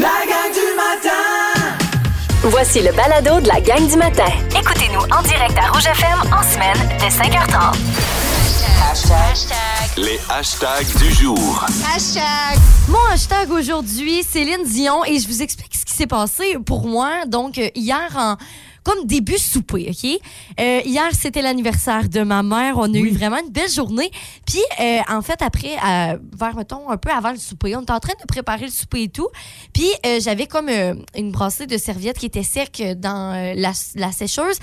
La gang du matin! Voici le balado de la gang du matin. Écoutez-nous en direct à Rouge FM en semaine dès 5h30. Les hashtags du jour. Mon hashtag aujourd'hui, Céline Dion, et je vous explique ce qui s'est passé pour moi. Donc, euh, hier, en comme début souper, OK? Euh, hier, c'était l'anniversaire de ma mère. On a eu vraiment une belle journée. Puis, euh, en fait, après, euh, vers, mettons, un peu avant le souper, on était en train de préparer le souper et tout. Puis, j'avais comme une brassée de serviettes qui était sec dans la, la sécheuse.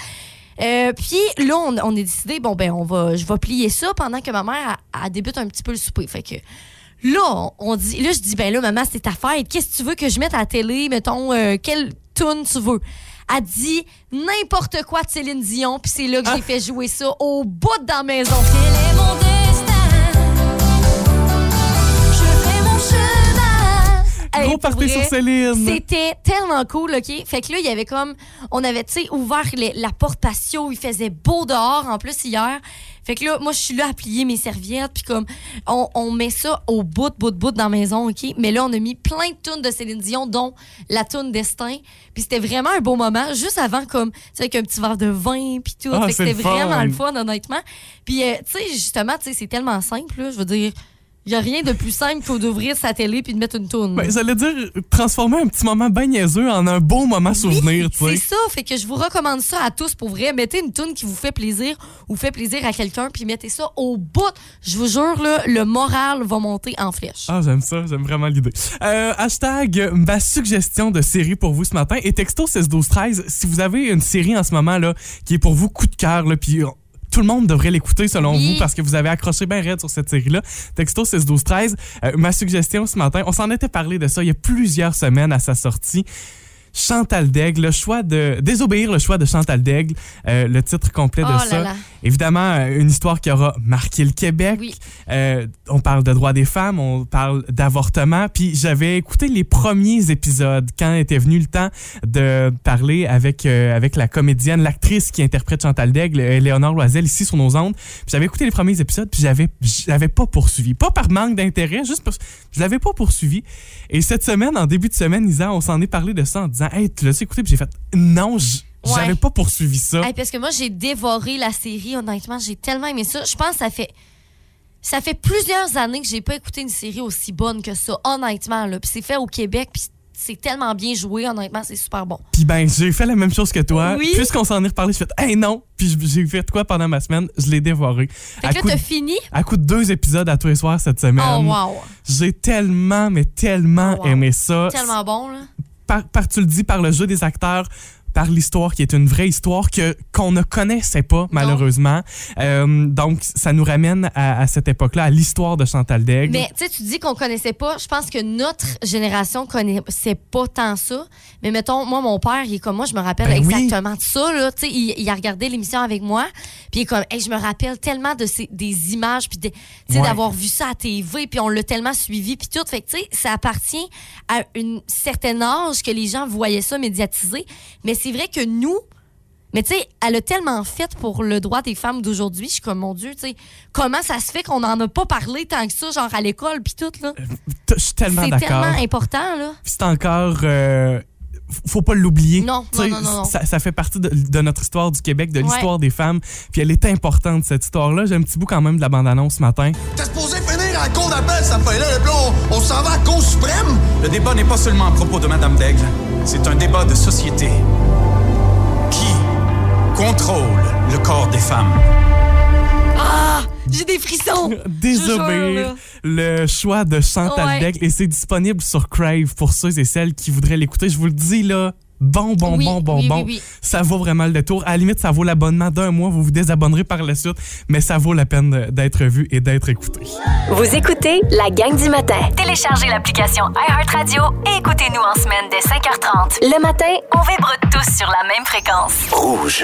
Euh, puis là, on, on est décidé, bon, ben, on va, je vais plier ça pendant que ma mère elle débute un petit peu le souper. Fait que là, on- on dit, là, je dis, ben là, maman, c'est ta fête. Qu'est-ce que tu veux que je mette à la télé? Mettons, euh, quelle tune tu veux? Elle dit n'importe quoi de Céline Dion, puis c'est là que j'ai fait jouer ça au bout de la maison. Gros party sur Céline. C'était tellement cool, OK? Fait que là, il y avait comme. On avait, tu sais, ouvert les- la porte patio. Il faisait beau dehors, en plus, hier. Fait que là, moi, je suis là à plier mes serviettes. Puis comme, on, on met ça au bout, bout, bout dans la maison, OK? Mais là, on a mis plein de tunes de Céline Dion, dont la tune Destin. Puis c'était vraiment un beau moment. Juste avant, comme, tu sais, avec un petit verre de vin, puis tout. Ah, fait que c'était vraiment le fun, honnêtement. Puis, euh, tu sais, justement, tu sais, c'est tellement simple, là. Je veux dire. Il n'y a rien de plus simple que d'ouvrir sa télé puis de mettre une toune. Ben, j'allais dire, transformer un petit moment bien niaiseux en un beau moment souvenir, tu C'est ça, fait que je vous recommande ça à tous pour vrai. Mettez une tune qui vous fait plaisir ou fait plaisir à quelqu'un, puis mettez ça au bout. Je vous jure, là, le moral va monter en flèche. Ah, j'aime ça, j'aime vraiment l'idée. Euh, hashtag ma suggestion de série pour vous ce matin et texto 16 12 13 si vous avez une série en ce moment là qui est pour vous coup de cœur là puis tout le monde devrait l'écouter selon Oui. vous parce que vous avez accroché bien raide sur cette série-là. Texto 16 12 13 Euh, ma suggestion ce matin, on s'en était parlé de ça il y a plusieurs semaines à sa sortie. Chantal Daigle, le choix de désobéir le choix de Chantal Daigle, euh, le titre complet de Oh ça. là. Évidemment, euh, une histoire qui aura marqué le Québec. Oui. Euh, on parle de droits des femmes, on parle d'avortement. Puis j'avais écouté les premiers épisodes quand était venu le temps de parler avec euh, avec la comédienne, l'actrice qui interprète Chantal Daigle, Léonore Loisel, ici sur nos ondes. Puis j'avais écouté les premiers épisodes, puis j'avais j'avais pas poursuivi, pas par manque d'intérêt, juste parce je l'avais pas poursuivi. Et cette semaine, en début de semaine, Isa, on s'en est parlé de ça en disant, hey, tu l'as écouté, puis j'ai fait, non, Ouais. j'avais pas poursuivi ça. Hey, parce que moi, j'ai dévoré la série, honnêtement. J'ai tellement aimé ça. Je pense que ça fait. Ça fait plusieurs années que j'ai pas écouté une série aussi bonne que ça, honnêtement. Là. Puis c'est fait au Québec, puis c'est tellement bien joué, honnêtement, c'est super bon. Puis ben, j'ai fait la même chose que toi. Oui. Puisqu'on s'en est reparlé, j'ai fait Hey non! Puis j'ai fait quoi pendant ma semaine? Je l'ai dévoré. Fait À que là, coup, de, t'as fini? à coup de deux épisodes à tous les soirs cette semaine. Oh, wow. J'ai tellement, mais tellement Oh, wow. aimé ça. Tellement bon, là. Par, tu le dis, par le jeu des acteurs, par l'histoire qui est une vraie histoire que qu'on ne connaissait pas malheureusement. Euh, donc ça nous ramène à, à cette époque-là, à l'histoire de Chantal Daigle. Mais tu sais, tu dis qu'on connaissait pas. Je pense que notre génération connaissait pas tant ça. Mais mettons, moi, mon père, il est comme moi, je me rappelle Ben oui. exactement de ça. Là. Tu sais, il, il a regardé l'émission avec moi. Puis il est comme, Hey, je me rappelle tellement de ces, des images, puis de- tu sais, Ouais. d'avoir vu ça à TV, puis on l'a tellement suivi, puis tout. Fait que tu sais, ça appartient à une certaine âge que les gens voyaient ça médiatisé. Mais c'est vrai que nous, mais tu sais, elle a tellement fait pour le droit des femmes d'aujourd'hui. Je suis comme, mon Dieu, tu sais, comment ça se fait qu'on n'en a pas parlé tant que ça, genre à l'école, puis tout, là? T- Je suis tellement C'est d'accord. tellement important, là. Puis c'est encore. euh, faut pas l'oublier. Non, non, non, non, non. Ça, ça fait partie de, de notre histoire du Québec, de Ouais. l'histoire des femmes. Puis elle est importante, cette histoire-là. J'ai un petit bout quand même de la bande-annonce ce matin. T'es supposé finir à la cour d'appel, ça fait là, et puis on, on s'en va à la Cour suprême? Le débat n'est pas seulement à propos de Madame Daigle, c'est un débat de société. Contrôle le corps des femmes? Ah! J'ai des frissons! Désobéir le choix de Chantal Ouais. Daigle. Et c'est disponible sur Crave pour ceux et celles qui voudraient l'écouter. Je vous le dis, là, bon, bon, Oui, bon, bon, oui, bon. oui, oui. Ça vaut vraiment le détour. À la limite, ça vaut l'abonnement d'un mois. Vous vous désabonnerez par la suite, mais ça vaut la peine d'être vu et d'être écouté. Vous écoutez la gang du matin. Téléchargez l'application iHeartRadio et écoutez-nous en semaine dès 5h30. Le matin, on vibre tous sur la même fréquence. Rouge.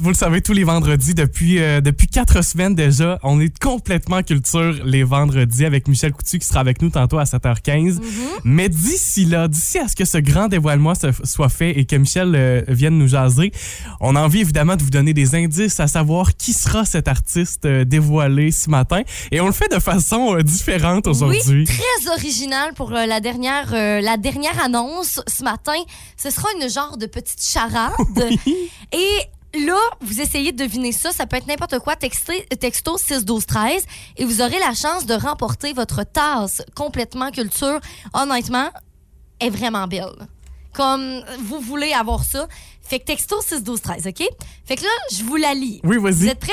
Vous le savez, tous les vendredis, depuis, euh, depuis quatre semaines déjà, on est complètement culture les vendredis avec Michel Coutu qui sera avec nous tantôt à 7h15. Mais d'ici là, d'ici à ce que ce grand dévoilement se- soit fait et que Michel euh, vienne nous jaser, on a envie évidemment de vous donner des indices à savoir qui sera cet artiste euh, dévoilé ce matin. Et on le fait de façon euh, différente aujourd'hui. Oui, très original pour la, dernière, euh, la dernière annonce ce matin. Ce sera une genre de petite charade. Et là, vous essayez de deviner ça. Ça peut être n'importe quoi. Textez, texto 6 12 13 et vous aurez la chance de remporter votre tasse complètement culture. Honnêtement, est vraiment belle. Comme vous voulez avoir ça. Fait que texto 6 12 13 OK? Fait que là, je vous la lis. Oui, Vous vas-y. êtes prêts?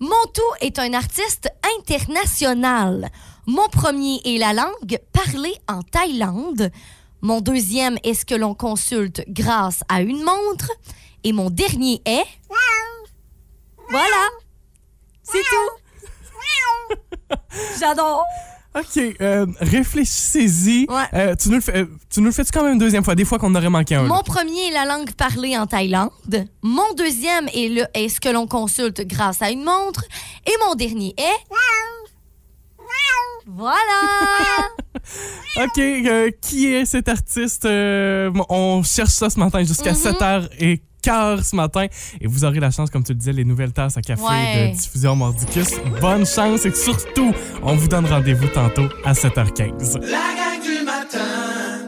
Montou est un artiste international. Mon premier est la langue parlée en Thaïlande. Mon deuxième est ce que l'on consulte grâce à une montre. Et mon dernier est... Voilà. C'est tout. J'adore. OK, euh, réfléchissez-y. Ouais. Euh, tu, nous le fais, euh, tu nous le fais quand même une deuxième fois, des fois qu'on aurait manqué un. là? Mon premier est la langue parlée en Thaïlande. Mon deuxième est, le, est ce que l'on consulte grâce à une montre. Et mon dernier est... Voilà. OK, euh, qui est cet artiste? Euh, on cherche ça ce matin jusqu'à Mm-hmm. 7h15 ce matin. Et vous aurez la chance, comme tu le disais, les nouvelles tasses à café Ouais. de diffusion Mordicus. Bonne chance et surtout, on vous donne rendez-vous tantôt à 7h15. La gang du matin.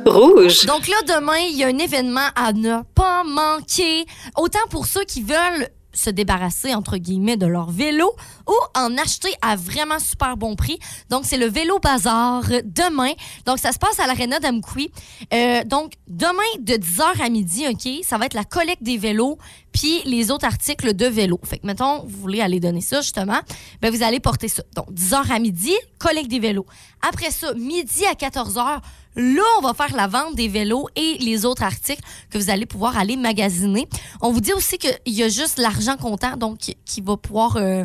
Rouge. Donc là, demain, il y a un événement à ne pas manquer. Autant pour ceux qui veulent se débarrasser, entre guillemets, de leur vélo ou en acheter à vraiment super bon prix. Donc, c'est le Vélo Bazar demain. Donc, ça se passe à l'Arena d'Amkoui. Euh, donc, demain, de 10h à midi, OK, ça va être la collecte des vélos puis les autres articles de vélo. Fait que, mettons, vous voulez aller donner ça, justement, ben vous allez porter ça. Donc, 10h à midi, collecte des vélos. Après ça, midi à 14h, Là, on va faire la vente des vélos et les autres articles que vous allez pouvoir aller magasiner. On vous dit aussi qu'il y a juste l'argent comptant, donc qui, va pouvoir euh,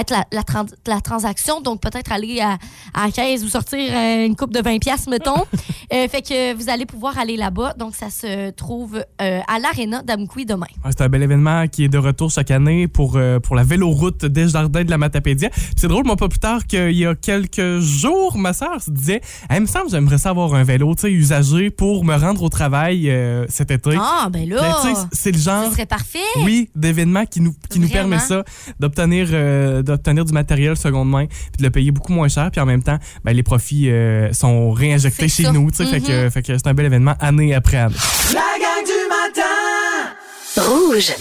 être la, la, tran- la transaction. Donc, peut-être aller à, à la caisse ou sortir euh, une coupe de 20 pièces mettons. Euh, fait que vous allez pouvoir aller là-bas. Donc, ça se trouve euh, à l'Arena d'Amkoui demain. Ouais, c'est un bel événement qui est de retour chaque année pour, euh, pour la véloroute des jardins de la Matapédia. C'est drôle, moi, pas plus tard qu'il y a quelques jours, ma sœur se disait Elle me semble j'aimerais ça avoir un vélo usagé pour me rendre au travail euh, cet été. Ah, ben Ben, là, sais, c'est le genre ce serait parfait. oui, d'événements qui nous, qui nous permet ça, d'obtenir d'obtenir du matériel seconde main, puis de le payer beaucoup moins cher, puis en même temps, ben, les profits euh, sont réinjectés chez ça. nous, tu sais, fait que, fait que c'est un bel événement année après année. La gang du matin. Rouge.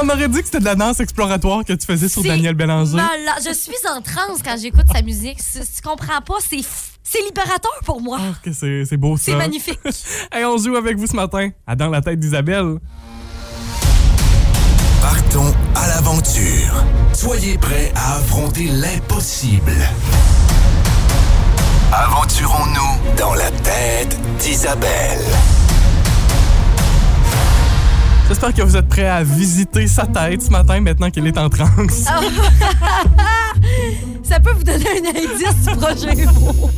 On aurait dit que c'était de la danse exploratoire que tu faisais sur Daniel Bélanger. malade. Je suis en transe quand j'écoute sa musique. Si tu comprends pas, c'est c'est libérateur pour moi. Ah, que c'est c'est beau ça. C'est magnifique. Hey, on joue avec vous ce matin à Dans la tête d'Isabelle. Partons à l'aventure. Soyez prêts à affronter l'impossible. Aventurons-nous dans la tête d'Isabelle. J'espère que vous êtes prêts à visiter sa tête ce matin maintenant qu'elle est en transe. Ça peut vous donner un indice du projet mot.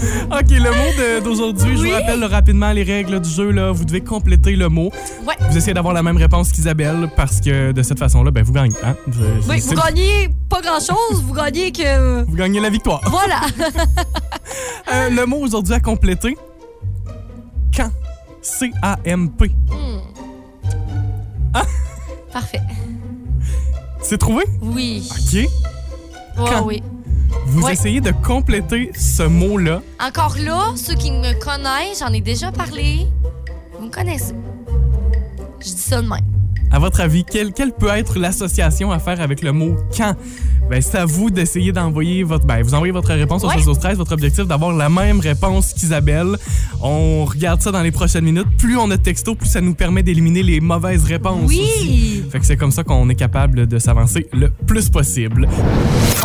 OK, le mot d'aujourd'hui, je vous rappelle rapidement les règles du jeu. Là. Vous devez compléter le mot. Ouais. Vous essayez d'avoir la même réponse qu'Isabelle parce que de cette façon-là, ben, vous gagnez. hein. Vous- Oui, vous gagnez pas grand-chose, vous gagnez que... vous gagnez la victoire. Voilà. Euh, le mot aujourd'hui à compléter, quand? C-A-M-P. Parfait. C'est trouvé? Oui. OK. Quand? oui. Vous Ouais. essayez de compléter ce mot-là. Encore là, ceux qui me connaissent, j'en ai déjà parlé. Vous me connaissez. Je dis ça de même. À votre avis, quelle, quelle peut être l'association à faire avec le mot quand? Ben, c'est à vous d'essayer d'envoyer votre. Ben, vous envoyez votre réponse au Ouais. 16 au 13. Votre objectif d'avoir la même réponse qu'Isabelle. On regarde ça dans les prochaines minutes. Plus on a de textos, plus ça nous permet d'éliminer les mauvaises réponses. Oui! aussi. Fait que c'est comme ça qu'on est capable de s'avancer le plus possible.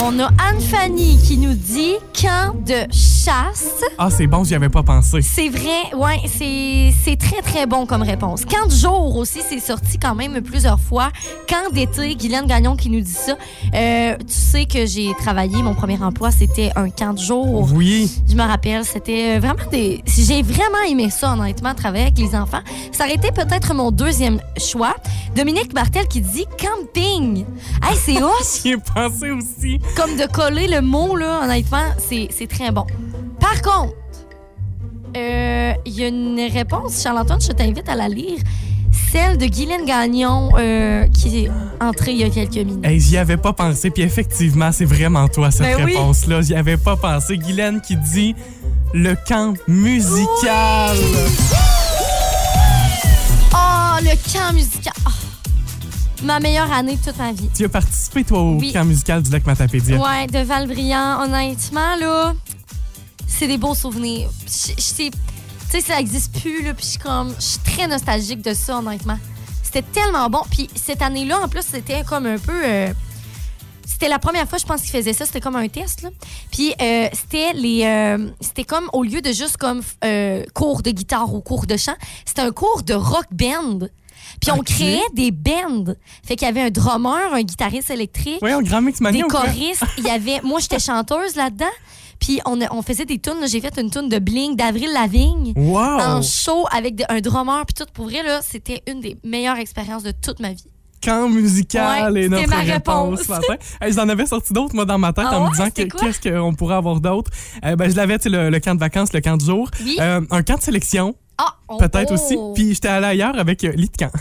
On a Anne-Fanny qui nous dit camp de chasse. Ah, c'est bon, j'y avais pas pensé. C'est vrai, ouais, c'est c'est très très bon comme réponse. Camp de jour aussi, c'est sorti quand même plusieurs fois. Camp d'été, Guylaine Gagnon qui nous dit ça. Euh, tu sais que j'ai travaillé, mon premier emploi, c'était un camp de jour. Oui. Je me rappelle, c'était euh, vraiment des. J'ai vraiment aimé ça, honnêtement, travailler avec les enfants. Ça aurait été peut-être mon deuxième choix. Dominique Martel qui dit camping. Hey, c'est hot! J'y ai pensé aussi. Comme de coller le mot, là, honnêtement, c'est c'est très bon. Par contre, euh, il y a une réponse, Charles-Antoine, je t'invite à la lire. Celle de Guylaine Gagnon euh, qui est entrée il y a quelques minutes. Hey, j'y avais pas pensé, puis effectivement, c'est vraiment toi cette Ben oui. réponse-là. J'y avais pas pensé. Guylaine qui dit le camp musical. Oh, le camp musical. Ah. Ma meilleure année de toute ma vie. Tu as participé, toi, au Oui. camp musical du lac Matapédia? Ouais, de Valbriand, honnêtement, là, c'est des beaux souvenirs. Je- je sais- ça existe plus, là, puis je suis comme, je suis très nostalgique de ça, honnêtement. C'était tellement bon. Puis cette année-là, en plus, c'était comme un peu... euh, c'était la première fois, je pense, qu'ils faisaient ça. C'était comme un test, là. Puis euh, c'était les... euh, c'était comme, au lieu de juste comme cours de guitare ou cours de chant, c'était un cours de rock band. Puis on créait des bands. Fait qu'il y avait un drummer, un guitariste électrique Oui, au Grand Mix Mania. des choristes. Il y avait, moi, j'étais chanteuse là-dedans. Puis on, on faisait des tunes. J'ai fait une tune de Bling d'Avril Lavigne Wow! en show avec de- un drummer. Puis tout, pour vrai, là, c'était une des meilleures expériences de toute ma vie. Camp musical Ouais, c'était notre ma réponse réponse. matin. Hey, J'en avais sorti d'autres, moi, dans ma tête, Ah en me disant qu'est-ce qu'on pourrait avoir d'autre. Euh, ben, je l'avais, tu le, le camp de vacances, le camp de jour. Oui. Euh, un camp de sélection, Ah, oh, peut-être oh. aussi. Puis j'étais allé ailleurs avec euh, lit de camp.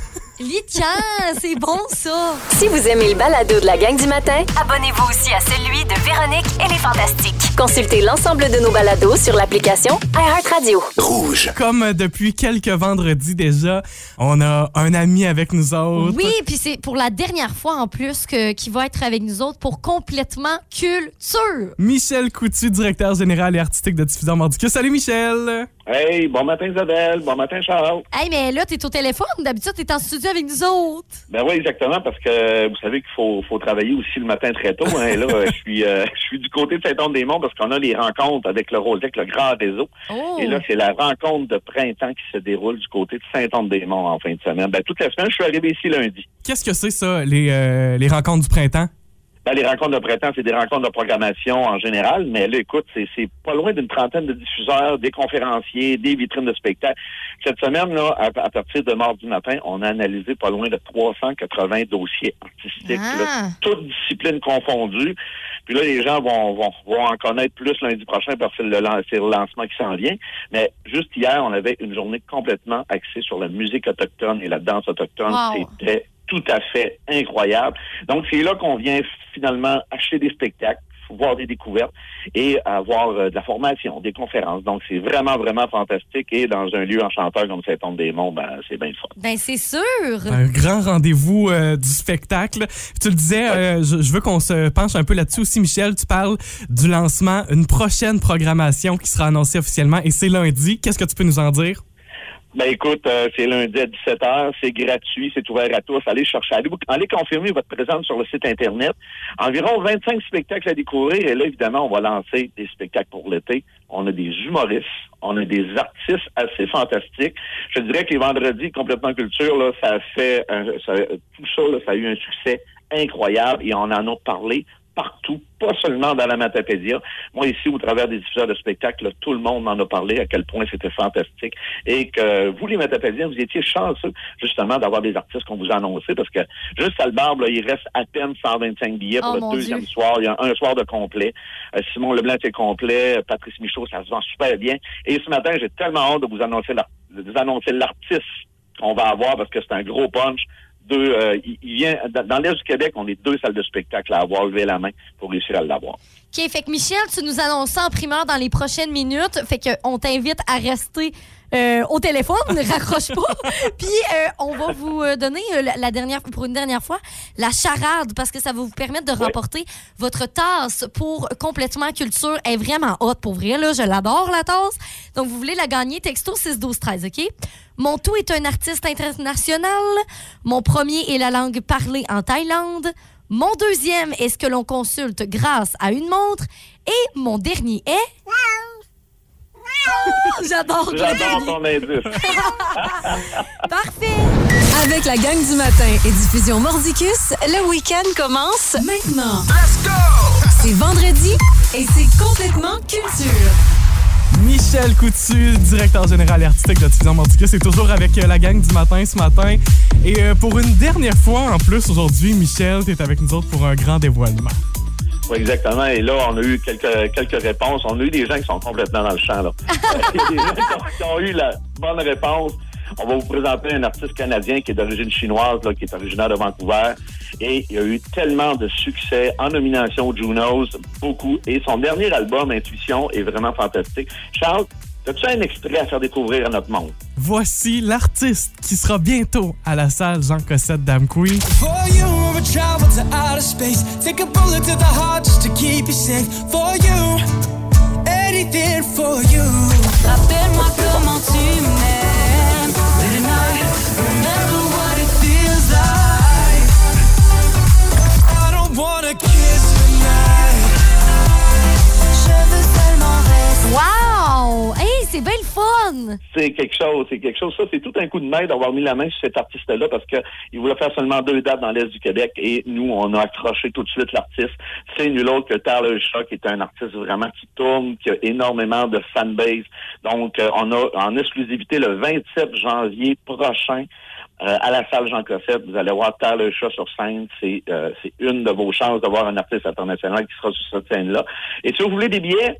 C'est bon ça. Si vous aimez le balado de la gang du matin, abonnez-vous aussi à celui de Véronique et les Fantastiques. Consultez l'ensemble de nos balados sur l'application iHeartRadio. Rouge. Comme euh, depuis quelques vendredis déjà, on a un ami avec nous autres. Oui, puis c'est pour la dernière fois en plus que qui va être avec nous autres pour complètement culture. Michel Coutu, directeur général et artistique de Diffuseur Mordicus. Salut Michel! Hey, bon matin Isabelle, bon matin Charles. Hey, mais là, t'es au téléphone. D'habitude, t'es en studio avec nous autres. Ben oui, exactement, parce que vous savez qu'il faut, faut travailler aussi le matin très tôt. Hein, et là, je suis euh, je suis du côté de Saint-Anne-des-Monts parce qu'on a les rencontres avec le Roltec, le grand réseau. Oh. Et là, c'est la rencontre de printemps qui se déroule du côté de Saint-Anne-des-Monts en fin de semaine. Ben, toute la semaine, je suis arrivé ici lundi. Qu'est-ce que c'est ça, les, euh, les rencontres du printemps? Ben, les rencontres de printemps, c'est des rencontres de programmation en général, mais là, écoute, c'est, c'est pas loin d'une trentaine de diffuseurs, des conférenciers, des vitrines de spectacles. Cette semaine, là, à, à partir de mardi matin, on a analysé pas loin de 380 dossiers artistiques, Ah. là, toutes disciplines confondues. Puis là, les gens vont, vont, vont en connaître plus lundi prochain parce que c'est le, lancement qui s'en vient. Mais juste hier, on avait une journée complètement axée sur la musique autochtone et la danse autochtone. Wow. C'était tout à fait incroyable. Donc, c'est là qu'on vient finalement acheter des spectacles, voir des découvertes et avoir euh, de la formation, des conférences. Donc, c'est vraiment, vraiment fantastique. Et dans un lieu enchanteur comme Saint-Anne-des-Monts, ben, c'est bien fun. Ben, c'est sûr. Un grand rendez-vous euh, du spectacle. Tu le disais, euh, je, je veux qu'on se penche un peu là-dessus aussi, Michel. Tu parles du lancement, une prochaine programmation qui sera annoncée officiellement et c'est lundi. Qu'est-ce que tu peux nous en dire? Ben écoute, euh, c'est lundi à 17h, c'est gratuit, c'est ouvert à tous. Allez chercher, allez, allez confirmer votre présence sur le site Internet. Environ 25 spectacles à découvrir. Et là, évidemment, on va lancer des spectacles pour l'été. On a des humoristes, on a des artistes assez fantastiques. Je dirais que les vendredis, complètement culture, là, ça a fait un- ça- tout ça, là, ça a eu un succès incroyable et on en a parlé partout, pas seulement dans la Matapédia. Moi, ici, au travers des diffuseurs de spectacles, tout le monde m'en a parlé, à quel point c'était fantastique. Et que vous, les Matapédiens, vous étiez chanceux, justement, d'avoir des artistes qu'on vous a annoncés, parce que juste à le barbe, là, il reste à peine 125 billets pour Oh, le deuxième Dieu. soir. Il y a un soir de complet. Euh, Simon Leblanc est complet. Patrice Michaud, ça se vend super bien. Et ce matin, j'ai tellement hâte de vous annoncer l'artiste qu'on va avoir, parce que c'est un gros punch. Deux. euh, il, vient dans, l'est du Québec, on est deux salles de spectacle à avoir levé la main pour réussir à l'avoir. OK, fait que Michel, tu nous annonces en primeur dans les prochaines minutes. Fait que on t'invite à rester euh, au téléphone, ne raccroche pas. Puis euh, on va vous euh, donner euh, la- la dernière, pour une dernière fois la charade parce que ça va vous permettre de remporter votre tasse pour complètement culture. Elle est vraiment haute pour vrai, là. Je l'adore, la tasse. Donc, vous voulez la gagner, texto 6 12 13 OK? Mon tout est un artiste international. Mon premier est la langue parlée en Thaïlande. Mon deuxième est ce que l'on consulte grâce à une montre. Et mon dernier est... J'adore. J'adore ton indice. Parfait. Avec la gang du matin et diffusion Mordicus, le week-end commence maintenant. Let's go! C'est vendredi et c'est complètement culture. Michel Coutu, directeur général et artistique de Diffusion Mordicus, est toujours avec euh, la gang du matin ce matin. Et euh, pour une dernière fois en plus aujourd'hui, Michel, tu es avec nous autres pour un grand dévoilement. Oui, exactement. Et là, on a eu quelques, quelques réponses. On a eu des gens qui sont complètement dans le champ. Là. Il y a des gens qui ont, qui ont eu la bonne réponse. On va vous présenter un artiste canadien qui est d'origine chinoise, là, qui est originaire de Vancouver. Et il a eu tellement de succès en nomination aux Junos, beaucoup. Et son dernier album, Intuition, est vraiment fantastique. Charles, as-tu un extrait à faire découvrir à notre monde? Voici l'artiste qui sera bientôt à la salle Jean Cossette you, I travel to outer space. Take a bullet to the heart just to keep you safe. For you, anything for you. Rappelle-moi comment tu m'aimes. At night, remember c'est bien le fun! C'est quelque chose, c'est quelque chose. Ça, c'est tout un coup de main d'avoir mis la main sur cet artiste-là parce que il voulait faire seulement deux dates dans l'Est du Québec et nous, on a accroché tout de suite l'artiste. C'est nul autre que Tyler Shaw, qui est un artiste vraiment qui tourne, qui a énormément de fanbase. Donc, euh, on a en exclusivité le 27 janvier prochain euh, à la salle Jean Cossette, vous allez voir Tyler Shaw sur scène. C'est euh, c'est une de vos chances d'avoir un artiste international qui sera sur cette scène-là. Et si vous voulez des billets,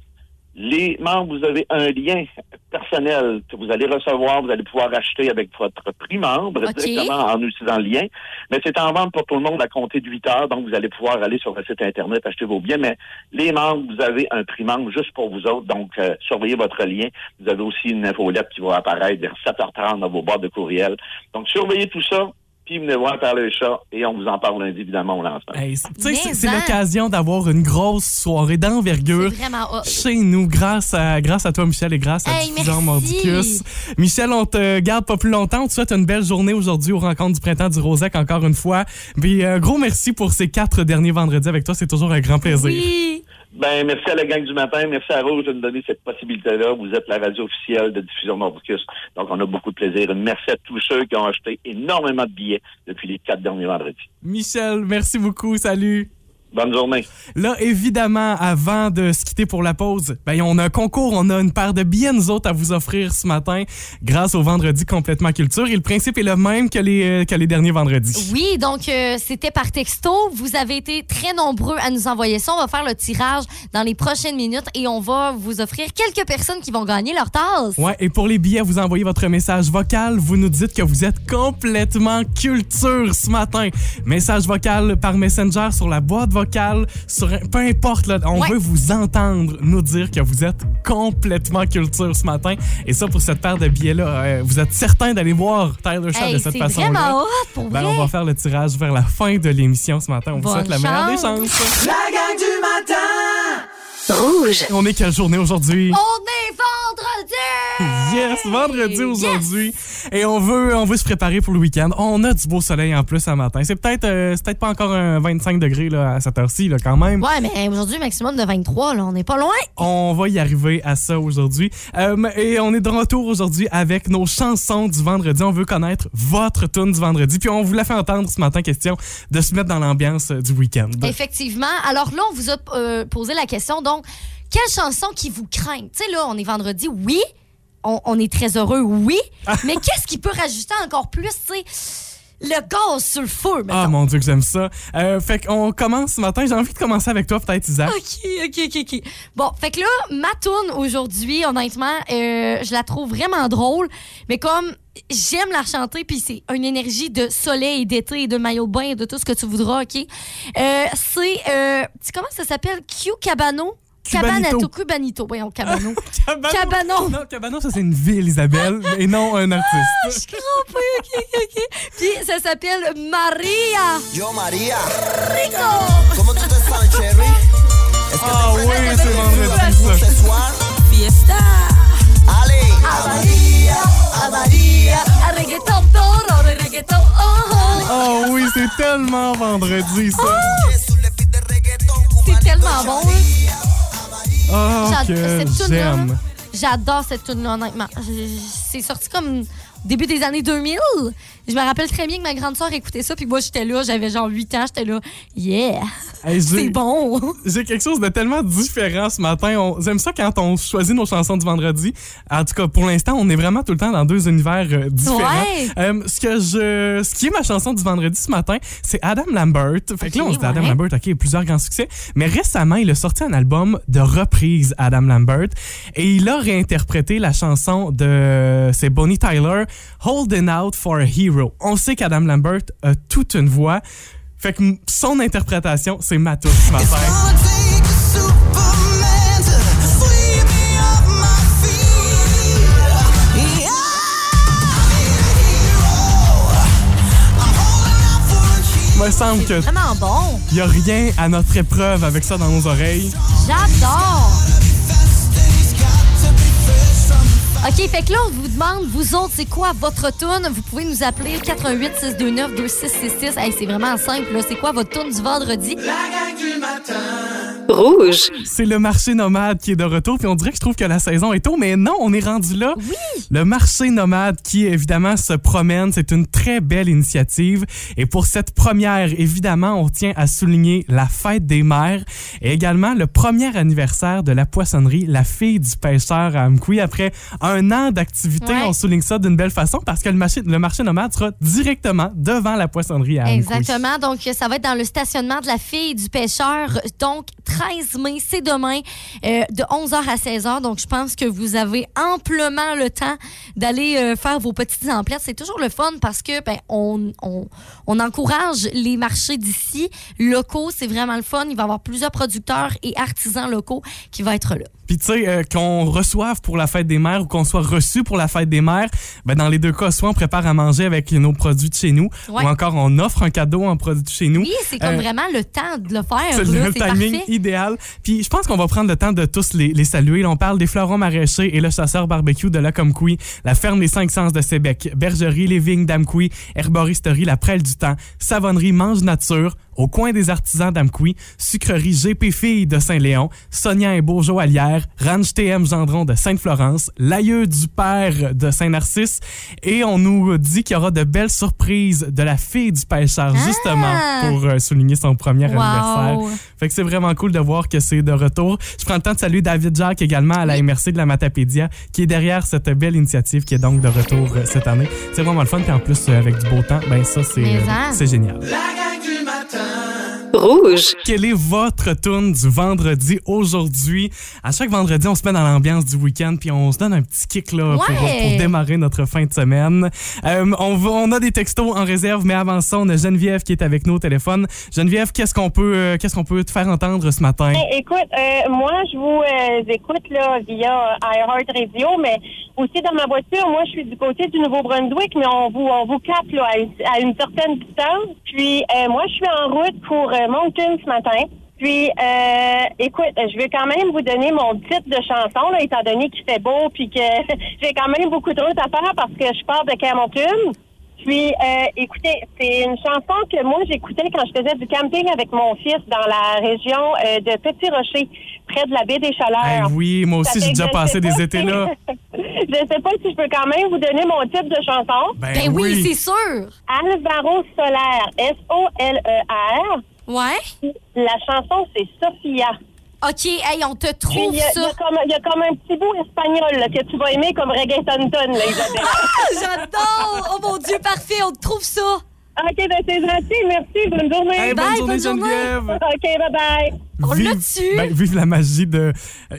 les membres, vous avez un lien personnel que vous allez recevoir, vous allez pouvoir acheter avec votre prix membre directement en utilisant le lien. Mais c'est en vente pour tout le monde à compter de 8 heures, donc vous allez pouvoir aller sur le site Internet, acheter vos billets. Mais les membres, vous avez un prix membre juste pour vous autres, donc euh, surveillez votre lien. Vous avez aussi une infolette qui va apparaître vers 7h30 dans vos boîtes de courriel. Donc surveillez tout ça, puis venez voir par le chat et on vous en parle lundi, évidemment, au lancement. Hey, c'est- tu sais, c'est Mais c'est hein? l'occasion d'avoir une grosse soirée d'envergure. Chez nous, grâce à, grâce à toi, Michel, et grâce à Hey, Diffusion merci. Mordicus. Michel, on te garde pas plus longtemps. On te souhaite une belle journée aujourd'hui aux rencontres du printemps du Rosec, encore une fois. Puis, euh, gros merci pour ces quatre derniers vendredis avec toi. C'est toujours un grand plaisir. Oui! Ben, merci à la gang du matin. Merci à Rose de nous donner cette possibilité-là. Vous êtes la radio officielle de diffusion Mordicus. Donc, on a beaucoup de plaisir. Merci à tous ceux qui ont acheté énormément de billets depuis les quatre derniers vendredis. Michel, merci beaucoup. Salut. Bonne journée. Là, évidemment, avant de se quitter pour la pause, ben, on a un concours, on a une paire de billets, nous autres, à vous offrir ce matin, grâce au vendredi complètement culture. Et le principe est le même que les, euh, que les derniers vendredis. Oui, donc euh, c'était par texto. Vous avez été très nombreux à nous envoyer ça. On va faire le tirage dans les prochaines minutes et on va vous offrir quelques personnes qui vont gagner leur tasse. Ouais, et pour les billets, vous envoyez votre message vocal. Vous nous dites que vous êtes complètement culture ce matin. Message vocal par Messenger sur la boîte vocale, sur un- peu importe. Là, on Ouais. veut vous entendre nous dire que vous êtes complètement culture ce matin. Et ça, pour cette paire de billets-là, euh, vous êtes certain d'aller voir Tyler Shaw Hey, de cette c'est façon-là. Ben, vrai. on va faire le tirage vers la fin de l'émission ce matin. On vous souhaite la meilleure des chance. chances. La gang du matin Rouge. On est quelle journée aujourd'hui? On est vendredi! Yes, vendredi aujourd'hui. Et on veut, on veut se préparer pour le week-end. On a du beau soleil en plus ce matin. C'est peut-être euh, peut-être pas encore un 25 degrés là, à cette heure-ci là, quand même. Ouais, mais aujourd'hui, maximum de 23, là. On n'est pas loin. On va y arriver à ça aujourd'hui. Euh, et on est de retour aujourd'hui avec nos chansons du vendredi. On veut connaître votre tune du vendredi. Puis on vous l'a fait entendre ce matin, question de se mettre dans l'ambiance euh, du week-end. Effectivement. Alors là, on vous a euh, posé la question, donc, quelle chanson qui vous craint? Tu sais, là, on est vendredi, oui. On, on est très heureux, oui. Mais qu'est-ce qui peut rajouter encore plus, tu sais? le gaz sur le feu, mettons. Ah mon Dieu que j'aime ça. Euh, fait qu'on commence ce matin. J'ai envie de commencer avec toi peut-être, Isaac. OK, OK, OK, OK. Bon, fait que là, ma toune aujourd'hui, honnêtement, euh, je la trouve vraiment drôle, mais comme j'aime la chanter, puis c'est une énergie de soleil, d'été, de maillot de bain, de tout ce que tu voudras, OK? Euh, c'est, euh, tu sais, comment ça s'appelle? Q Cabano? Cabanato, Cubanito, voyons, Cabano. Cabano. Cabano. Non, Cabano, ça c'est une ville, Isabelle, et non un Je artiste. suis crampée, OK, OK, OK. Puis ça s'appelle Maria Yo, María, Rico. ¿cómo tú te sens, Cherry? Que Ah oui, c'est vendredi ça. ce soir? Fiesta! Allez, a María, a María. A reggaeton, toro reggaeton, oh, oh. Oh oui, c'est tellement vendredi ça. Reggaeton C'est tellement bon, hein. Oh cette là. j'aime. J'adore cette tune-là, honnêtement. Je- C'est sorti comme début des années 2000. Je me rappelle très bien que ma grande sœur écoutait ça, puis moi, j'étais là, j'avais genre 8 ans, j'étais là, yeah, Hey, c'est bon. J'ai quelque chose de tellement différent ce matin. J'aime ça quand on choisit nos chansons du vendredi. En tout cas, pour l'instant, on est vraiment tout le temps dans deux univers euh, différents. Ouais. Euh, ce que je, ce qui est ma chanson du vendredi ce matin, c'est Adam Lambert. Fait que là, on se dit Adam ouais. Lambert, ok, plusieurs grands succès. Mais récemment, il a sorti un album de reprise Adam Lambert et il a réinterprété la chanson de, c'est Bonnie Tyler, Holding Out for a Hero. On sait qu'Adam Lambert a toute une voix. Fait que son interprétation, c'est ma touche ce matin. Gonna take a Superman to sweep me semble que Vraiment bon. y a rien à notre épreuve avec ça dans nos oreilles. J'adore. OK, fait que là, on vous demande, vous autres, c'est quoi votre tune? Vous pouvez nous appeler 88 629 2666. Hey, c'est vraiment simple, là. C'est quoi votre tune du vendredi? La gang du matin. Rouge. C'est le marché nomade qui est de retour, puis on dirait que je trouve que la saison est tôt, mais non, on est rendu là. Oui. Le marché nomade qui, évidemment, se promène, c'est une très belle initiative. Et pour cette première, évidemment, on tient à souligner la fête des mères et également le premier anniversaire de la poissonnerie La Fille du pêcheur à Amkoui. Après un an d'activité, Ouais. on souligne ça d'une belle façon parce que le marché, le marché nomade sera directement devant la poissonnerie à. Exactement. Donc, ça va être dans le stationnement de la fille du pêcheur. Donc, 13 mai, c'est demain, euh, de 11h à 16h. Donc, je pense que vous avez amplement le temps d'aller euh, faire vos petites emplettes. C'est toujours le fun parce que ben, on, on, on encourage les marchés d'ici locaux. C'est vraiment le fun. Il va y avoir plusieurs producteurs et artisans locaux qui vont être là. Puis tu sais, euh, qu'on reçoive pour la fête des mères ou qu'on soit reçu pour la fête des mères, ben dans les deux cas, soit on prépare à manger avec nos produits de chez nous, Ouais. ou encore on offre un cadeau en produit de chez nous. Oui, c'est comme Euh, vraiment le temps de le faire. C'est le timing parfait. idéal. Puis je pense qu'on va prendre le temps de tous les, les saluer. Là, on parle des fleurons maraîchers et le chasseur barbecue de Lacomkoui, la ferme des cinq sens de Sébec, bergerie Les Vignes d'Amkoui, herboristerie La Prêle du Temps, savonnerie Mange Nature, au coin des artisans d'Amkoui, sucrerie GP Fille de Saint-Léon, Sonia et Bourgeot Allière, Ranch TM Gendron de Sainte-Florence, l'aïeux du père de Saint-Narcisse et on nous dit qu'il y aura de belles surprises de la fille du pêcheur justement pour euh, souligner son premier Wow. anniversaire. Fait que c'est vraiment cool de voir que c'est de retour. Je prends le temps de saluer David Jacques également à la MRC de la Matapédia qui est derrière cette belle initiative qui est donc de retour euh, cette année. C'est vraiment le fun puis en plus euh, avec du beau temps, ben ça c'est euh, hein? c'est génial. La. Rouge. Quelle est votre tune du vendredi aujourd'hui? À chaque vendredi, on se met dans l'ambiance du week-end puis on se donne un petit kick là, pour, Ouais. pour démarrer notre fin de semaine. Euh, on, va- on a des textos en réserve, mais avant ça, on a Geneviève qui est avec nous au téléphone. Geneviève, qu'est-ce qu'on peut, euh, qu'est-ce qu'on peut te faire entendre ce matin? Hey, écoute, euh, moi, je vous euh, écoute là, via iHeart Radio, mais aussi dans ma voiture, moi, je suis du côté du Nouveau-Brunswick, mais on vous, on vous capte là, à, une, à une certaine distance. Puis, euh, moi, je suis en route pour euh, Moncton ce matin. Puis, euh, écoute, je vais quand même vous donner mon titre de chanson, là, étant donné qu'il fait beau, puis que j'ai quand même beaucoup de route à faire parce que je pars de Camonton. Puis, euh, écoutez, c'est une chanson que moi j'écoutais quand je faisais du camping avec mon fils dans la région euh, de Petit Rocher, près de la baie des Chaleurs. oui, moi aussi, j'ai déjà passé des pas étés si- là. je sais pas si je peux quand même vous donner mon titre de chanson. Ben oui, c'est sûr. Alvaro Solaire, S-O-L-E-R. Ouais. La chanson, c'est Sophia. OK, hey, on te trouve Il y, a- ça. il y a comme, il y a comme un petit bout espagnol là, que tu vas aimer comme reggaeton, là, Isabelle. J'adore! Oh mon Dieu, parfait, on te trouve ça. OK, ben c'est gentil. Merci. Bonne journée. Hey, bonne Bye, journée, bonne journée. Geneviève. OK, bye-bye. Vive- ben, vive la magie de. euh,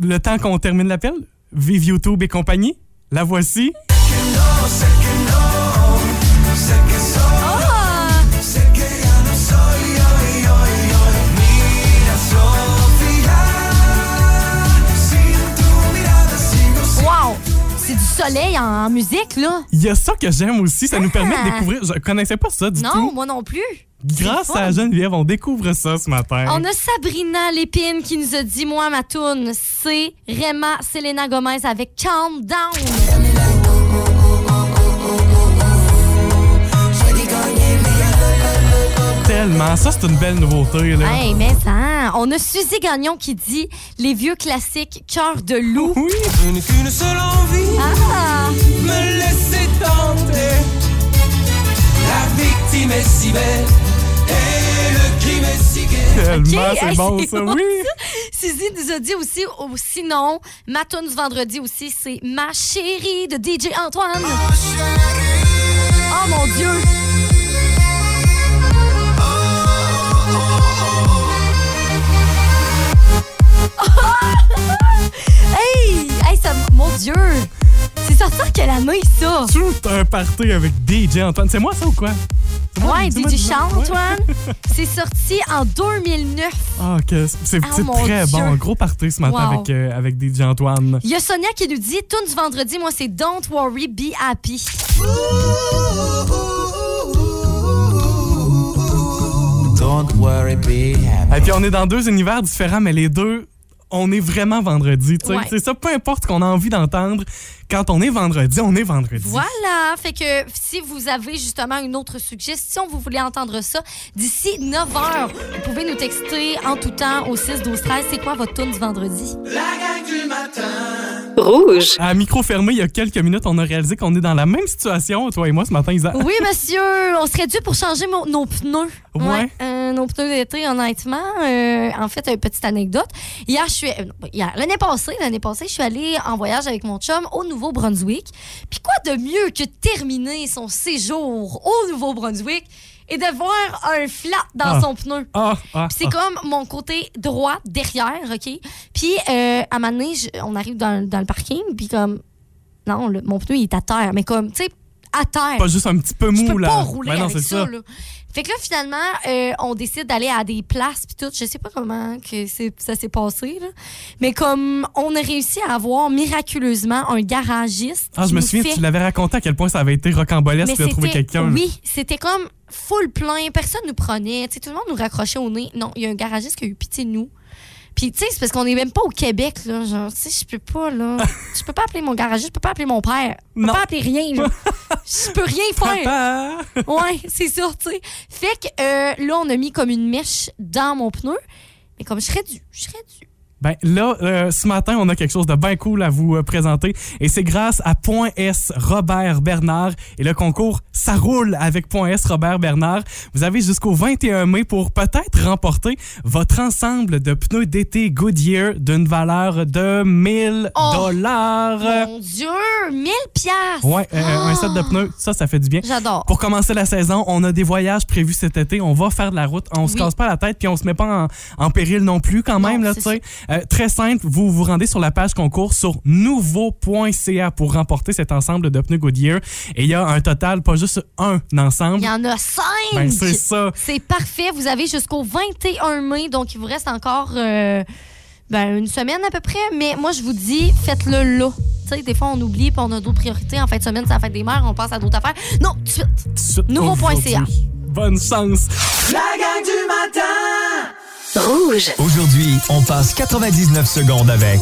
le temps qu'on termine l'appel. Vive YouTube et compagnie. La voici. Soleil en, en musique, là. Il y a ça que j'aime aussi. Ça nous permet de Ah. découvrir. Je connaissais pas ça du non, tout. moi non plus. Grâce à. Geneviève, on découvre ça ce matin. On a Sabrina Lépine qui nous a dit Moi, ma toune, c'est Rema Selena Gomez avec Calm Down. Tellement. Ça, c'est une belle nouveauté. Là. Hey, mais ça. On a Suzy Gagnon qui dit Les vieux classiques Cœur de loup. Oui. Je n'ai qu'une seule envie, Ah! me laisser tenter. La victime est si belle et le crime est si gai. Tellement, Ok, c'est bon, ça. Oui. Suzy nous a dit aussi, oh, sinon, ma tune du vendredi aussi, c'est Ma chérie de DJ Antoine. Oh mon Dieu! hey! Hey, ça, mon Dieu! C'est sorti en quelle année, ça? Tout un party avec DJ Antoine. C'est moi, ça ou quoi? Moi? Ouais, DJ. Charles, Ouais. Antoine. C'est sorti en 2009. Ah, que c'est Oh, c'est mon très Dieu. bon. Un gros party ce matin Wow. avec, euh, avec DJ Antoine. Il y a Sonia qui nous dit Tune du vendredi, moi, c'est Don't Worry, Be Happy. Don't worry, be happy. Et puis on est dans deux univers différents, mais les deux, on est vraiment vendredi. tu sais. Ouais. C'est ça, peu importe ce qu'on a envie d'entendre. Quand on est vendredi, on est vendredi. Voilà. Fait que si vous avez justement une autre suggestion, vous voulez entendre ça, d'ici 9 h, vous pouvez nous texter en tout temps au 6 12 13 C'est quoi votre tune du vendredi? La gang du matin. Rouge. À micro fermé, il y a quelques minutes, on a réalisé qu'on est dans la même situation, toi et moi, ce matin, Isa. Oui, monsieur, on serait dû pour changer mon- nos pneus. Ouais. euh, nos pneus d'été, honnêtement. Euh, en fait, une petite anecdote. Hier, je suis. euh, l'année passée, l'année passée, je suis allée en voyage avec mon chum au Nouveau-Brunswick. Puis quoi de mieux que terminer son séjour au Nouveau-Brunswick et de voir un flat dans Ah. son pneu? Ah, ah, c'est comme mon côté droit derrière, OK? Puis euh, à un moment donné, je- on arrive dans, dans le parking, puis comme. Non, le- mon pneu, il est à terre. Mais comme, tu sais, à terre. Pas juste un petit peu mou, peux là. pas rouler Ben non, avec c'est ça. là. Fait que là, finalement, euh, on décide d'aller à des places puis tout. Je sais pas comment que ça s'est passé, là. Mais comme on a réussi à avoir miraculeusement un garagiste. Ah, je me souviens, fait- tu l'avais raconté à quel point ça avait été rocambolesque de trouver quelqu'un. Oui, c'était comme full plein. Personne nous prenait. Tu sais, tout le monde nous raccrochait au nez. Non, il y a un garagiste qui a eu pitié de nous. Puis, tu sais, c'est parce qu'on est même pas au Québec, là. Genre, tu sais, je peux pas, là. Je peux pas appeler mon garagiste, je peux pas appeler mon père. Je peux Non. pas appeler rien, là. Je peux rien faire. Ouais, c'est ça, tu sais. Fait que euh, là, on a mis comme une mèche dans mon pneu. Mais comme je serais dû, je serais dû. Ben là, euh, ce matin, on a quelque chose de bien cool à vous euh, présenter. Et c'est grâce à Point S Robert Bernard. Et le concours, ça roule avec Point S Robert Bernard. Vous avez jusqu'au 21 mai pour peut-être remporter votre ensemble de pneus d'été Goodyear d'une valeur de 1000 Oh, dollars. Mon Dieu, 1000 piastres. Ouais, euh, un set de pneus, ça, ça fait du bien. J'adore. Pour commencer la saison, on a des voyages prévus cet été. On va faire de la route. On se Oui. casse pas la tête puis on se met pas en, en péril non plus quand Non, même. là, tu sais. Euh, très simple, vous vous rendez sur la page concours sur nouveau.ca pour remporter cet ensemble de pneus Goodyear. Et il y a un total, pas juste un ensemble. Il y en a cinq. Ben, c'est ça. C'est parfait. Vous avez jusqu'au 21 mai, donc il vous reste encore euh, ben, une semaine à peu près. Mais moi, je vous dis, faites-le là. Tu sais, des fois, on oublie puis on a d'autres priorités. En fin de semaine, c'est la fête des mères, on passe à d'autres affaires. Non, tout de suite. Nouveau.ca. Bonne chance. La gang du matin. Rouge. Aujourd'hui, on passe 99 secondes avec.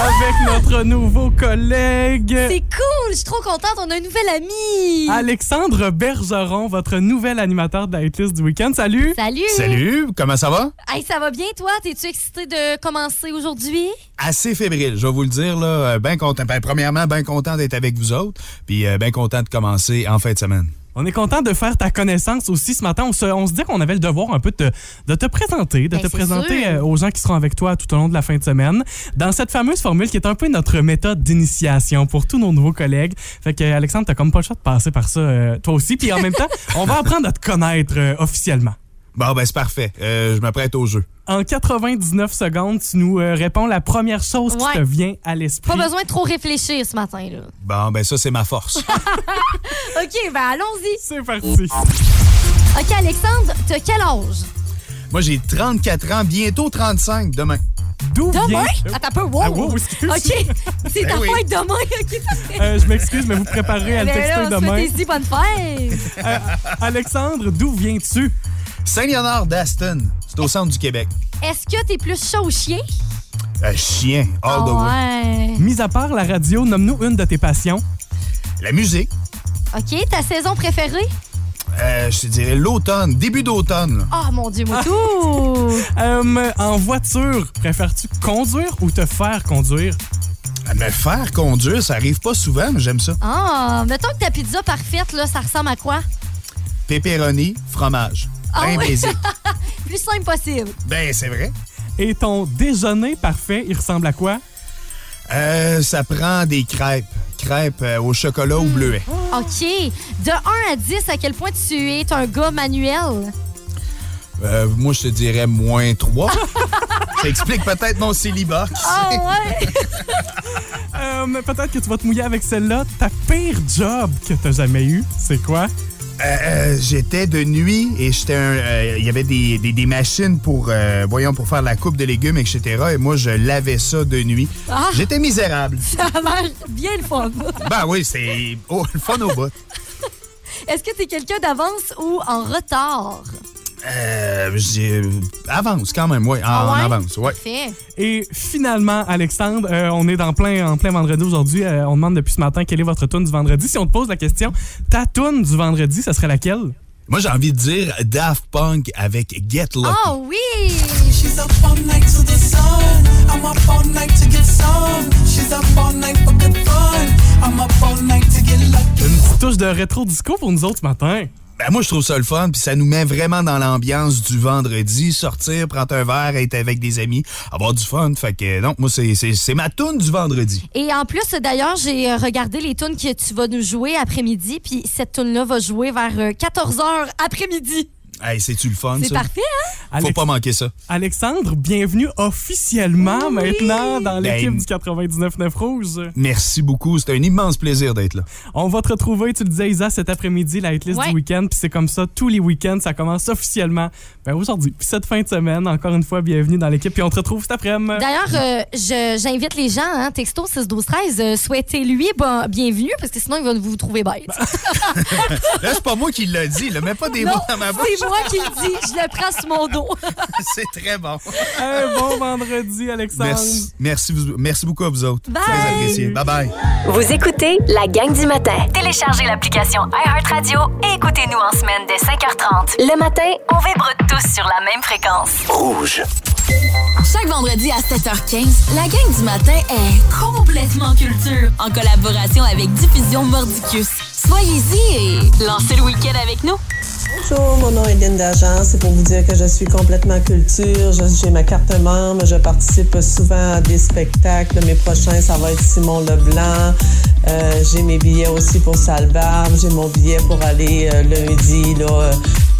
Avec notre nouveau collègue. C'est cool. Je suis trop contente. On a un nouvel ami. Alexandre Bergeron, votre nouvel animateur de du week-end. Salut! Salut. Salut, comment ça va? Hey, ça va bien, toi? T'es-tu excité de commencer aujourd'hui? Assez fébrile, je vais vous le dire. là. Bien content. Ben, premièrement, bien content d'être avec vous autres. Puis bien content de commencer en fin de semaine. On est content de faire ta connaissance aussi ce matin. On se, on se dit qu'on avait le devoir un peu de, de te présenter, de Ben, te présenter sûr. euh, aux gens qui seront avec toi tout au long de la fin de semaine. Dans cette fameuse formule qui est un peu notre méthode d'initiation pour tous nos nouveaux collègues. Fait que Alexandre, t'as comme pas le choix de passer par ça euh, toi aussi. Puis en même temps, on va apprendre à te connaître euh, officiellement. Bon, ben, c'est parfait. Euh, je me prête au jeu. En 99 secondes, tu nous euh, réponds la première chose qui te vient à l'esprit. Pas besoin de trop réfléchir ce matin, là. Bon, ben, ça, c'est ma force. OK, ben allons-y. C'est parti. OK, Alexandre, t'as quel âge? Moi, j'ai 34 ans, bientôt 35 demain. D'où Demain? vient... Attends un peu, wow! Ah, wow. OK, c'est Ben ta oui. fête demain. OK, parfait. Euh, je m'excuse, mais vous préparez à le Ben texter là, demain. souhaitez-y bonne fête. Euh, Alexandre, d'où viens-tu? Saint-Léonard d'Aston. C'est au centre du Québec. Est-ce que t'es plus chat ou chien? Euh, chien, all the way. Ah ouais. Mis à part la radio, nomme-nous une de tes passions. La musique, OK, ta saison préférée? euh, je te dirais l'automne, début d'automne. Ah, mon Dieu, moi tout! Euh, en voiture, préfères-tu conduire ou te faire conduire? À me faire conduire, ça arrive pas souvent, mais j'aime ça. Ah, mettons que ta pizza parfaite, là, ça ressemble à quoi? Pepperoni, fromage. Ah Ben oui? basique. Plus simple possible. Ben, c'est vrai. Et ton déjeuner parfait, il ressemble à quoi? Euh, ça prend des crêpes. Crêpes euh, au chocolat ou bleuet. OK. De 1 à 10, à quel point tu es un gars manuel? Euh, moi, je te dirais moins 3. ça explique peut-être mon célibat. qui Ah ouais? Euh, mais Peut-être que tu vas te mouiller avec celle-là. Ta pire job que t'as jamais eu, c'est quoi? Euh, euh, j'étais de nuit et j'étais un. euh, Il y avait des, des- des machines pour, euh, voyons, pour faire la coupe de légumes, etc. Et moi, je lavais ça de nuit. Ah. J'étais misérable. Ça a l'air bien le fun. Ben oui, c'est oh, le fun au bout. Est-ce que tu es quelqu'un d'avance ou en retard? Euh, j'ai- avance quand même, oui. En, Ah ouais? en avance, ouais. Parfait. Et finalement, Alexandre, euh, on est dans plein, en plein vendredi aujourd'hui. Euh, on demande depuis ce matin quelle est votre tune du vendredi. Si on te pose la question, ta tune du vendredi, ça serait laquelle? Moi, j'ai envie de dire Daft Punk avec Get Lucky. Ah oui! She's up all night to the sun. I'm up all night to get some. She's up all night for good fun. I'm up all night to get lucky. Une petite touche de rétro disco pour nous autres ce matin. Ben moi, je trouve ça le fun, puis ça nous met vraiment dans l'ambiance du vendredi. Sortir, prendre un verre, être avec des amis, avoir du fun. Fait que, non, moi, c'est- ma toune du vendredi. Et en plus, d'ailleurs, j'ai euh, regardé les tunes que tu vas nous jouer après-midi, puis cette tune-là va jouer vers 14h après-midi. Hey, c'est-tu le fun, C'est ça? parfait, hein? Faut Alex- pas manquer ça. Alexandre, bienvenue officiellement maintenant dans l'équipe Ben- du 99.9 Rouge. Merci beaucoup. C'est un immense plaisir d'être là. On va te retrouver, tu le disais, Isa, cet après-midi, la hitlist Ouais. du week-end. Puis c'est comme ça, tous les week-ends, ça commence officiellement ben, aujourd'hui. Puis cette fin de semaine, encore une fois, bienvenue dans l'équipe. Puis on te retrouve cet après-midi. D'ailleurs, euh, je- j'invite les gens, hein, texto 6 12 13 euh, souhaitez-lui bon- bienvenue, parce que sinon, il va vous trouver bête. Là, c'est pas moi qui l'a dit. Là. Mets pas des non, mots dans ma bouche. C'est moi qui le dis. Je le prends sur mon dos. c'est très bon. Un bon vendredi, Alexandre. Merci, merci, vous- merci beaucoup à vous autres. Bye. Très apprécié. Bye bye. Vous écoutez la gang du matin. Téléchargez l'application iHeartRadio et écoutez-nous en semaine dès 5h30. Le matin, on vibre tous sur la même fréquence. Rouge. Chaque vendredi à 7h15, la gang du matin est complètement culture en collaboration avec Diffusion Mordicus. Soyez-y et lancez le week-end avec nous. Bonjour, mon nom est Linda Jean. C'est pour vous dire que je suis complètement culture. J'ai ma carte membre. Je participe souvent à des spectacles. Mes prochains, ça va être Simon Leblanc. Euh, j'ai mes billets aussi pour Salbarbe. J'ai mon billet pour aller euh, lundi là, euh,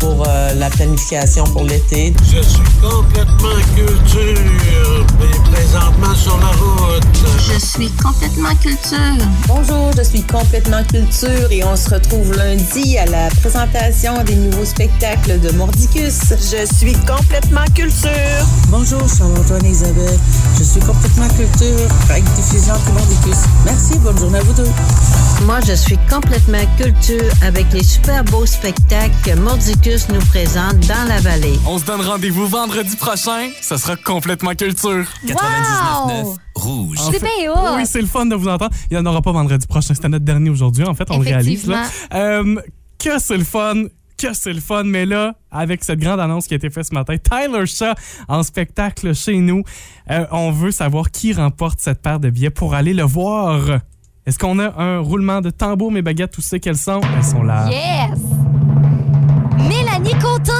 pour euh, la planification pour l'été. Je suis complètement culture, mais présentement sur la route. Je suis complètement culture. Bonjour, je suis complètement culture et on se retrouve lundi à la présentation des nouveaux spectacles de Mordicus. Je suis complètement culture. Bonjour, Charles-Antoine et Isabelle. Je suis complètement culture avec diffusion de Mordicus. Merci, bonne journée à vous deux. Moi, je suis complètement culture avec les super beaux spectacles que Nous présente dans la vallée. On se donne rendez-vous vendredi prochain. Ça sera complètement culture. 99.9 Rouge. C'est bien. Oui, c'est le fun de vous entendre. Il n'y en aura pas vendredi prochain. C'était notre dernier aujourd'hui. En fait, on le réalise. Là. Euh, que c'est le fun. Que c'est le fun. Mais là, avec cette grande annonce qui a été faite ce matin, Tyler Shaw en spectacle chez nous, euh, on veut savoir qui remporte cette paire de billets pour aller le voir. Est-ce qu'on a un roulement de tambour, mes baguettes, tous ceux qu'elles sont? Elles sont là. Yes! Mélanie Côté!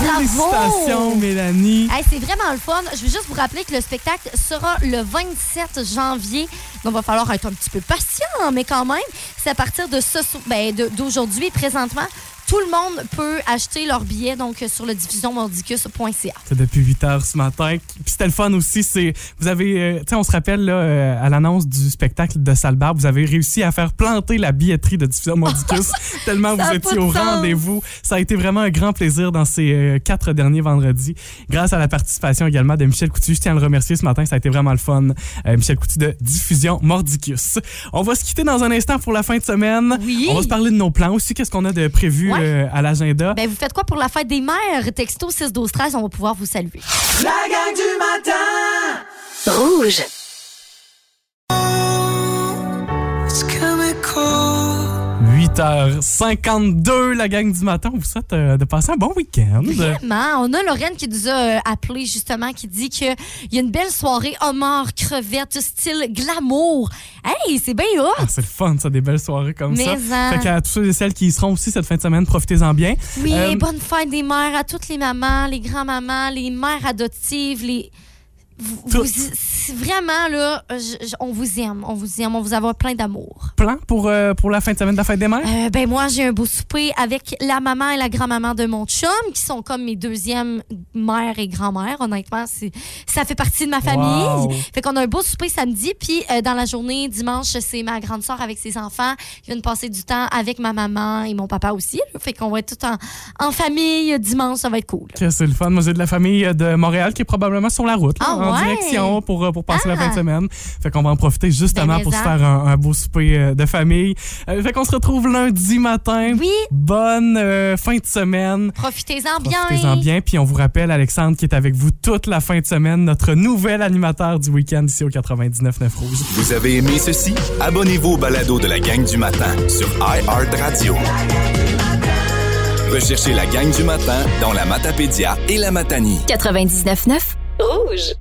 Bravo! Félicitations, Mélanie. Hey, c'est vraiment le fun. Je veux juste vous rappeler que le spectacle sera le 27 janvier. Donc, il va falloir être un petit peu patient, mais quand même, c'est à partir de ce ben, d'aujourd'hui présentement. Tout le monde peut acheter leur billet donc sur le diffusionmordicus.ca. C'est depuis 8 heures ce matin. Puis c'était le fun aussi. C'est vous avez, euh, tu sais, on se rappelle là, euh, à l'annonce du spectacle de Salbar, vous avez réussi à faire planter la billetterie de diffusion Mordicus tellement Ça vous étiez au rendez-vous. Ça a été vraiment un grand plaisir dans ces euh, quatre derniers vendredis. Grâce à la participation également de Michel Coutu, je tiens à le remercier ce matin. Ça a été vraiment le fun. Euh, Michel Coutu de diffusion Mordicus. On va se quitter dans un instant pour la fin de semaine. Oui. On va se parler de nos plans aussi. Qu'est-ce qu'on a de prévu Ouais. Euh, à l'agenda? Ben, vous faites quoi pour la fête des mères? Texto 6 12 13 on va pouvoir vous saluer. La gang du matin! Rouge. It's chemical. 8h52, la gang du matin. On vous souhaite euh, de passer un bon week-end. Vraiment. On a Lorraine qui nous a euh, appelé justement, qui dit qu'il y a une belle soirée homard, crevette, style glamour. Hey, c'est bien hot! Ah, c'est le fun, ça, des belles soirées comme Mais ça. en. Fait qu'à tous ceux et celles qui y seront aussi cette fin de semaine, profitez-en bien. Oui, Euh, bonne fête des mères à toutes les mamans, les grands-mamans, les mères adoptives, les. Vous, vous- c'est vraiment, là, je- je- on vous aime, on vous aime, on vous avoir plein d'amour. plan pour, euh, pour la fin de semaine de la fête des mères? Euh, ben moi, j'ai un beau souper avec la maman et la grand-maman de mon chum, qui sont comme mes deuxièmes mères et grand-mères. Honnêtement, ça fait partie de ma famille. Wow. Fait qu'on a un beau souper samedi, puis euh, dans la journée, dimanche, c'est ma grande sœur avec ses enfants qui viennent passer du temps avec ma maman et mon papa aussi. là. Fait qu'on va être tout en, en famille dimanche, ça va être cool. C'est le fun. Moi, j'ai de la famille de Montréal qui est probablement sur la route, là, Ah en ouais? direction pour, euh, pour passer la Ah. fin de semaine. Fait qu'on va en profiter justement Ben, pour se faire un, un beau souper euh, de famille. Euh, fait qu'on se retrouve lundi matin. Oui. Bonne euh, fin de semaine. Profitez-en bien. Profitez-en bien. Puis on vous rappelle, Alexandre, qui est avec vous toute la fin de semaine, notre nouvel animateur du week-end ici au 99.9 Rouge. Vous avez aimé ceci? Abonnez-vous au balado de la gang du matin sur iHeartRadio. Recherchez la gang du matin dans la Matapédia et la Matanie. 99.9 Rouge.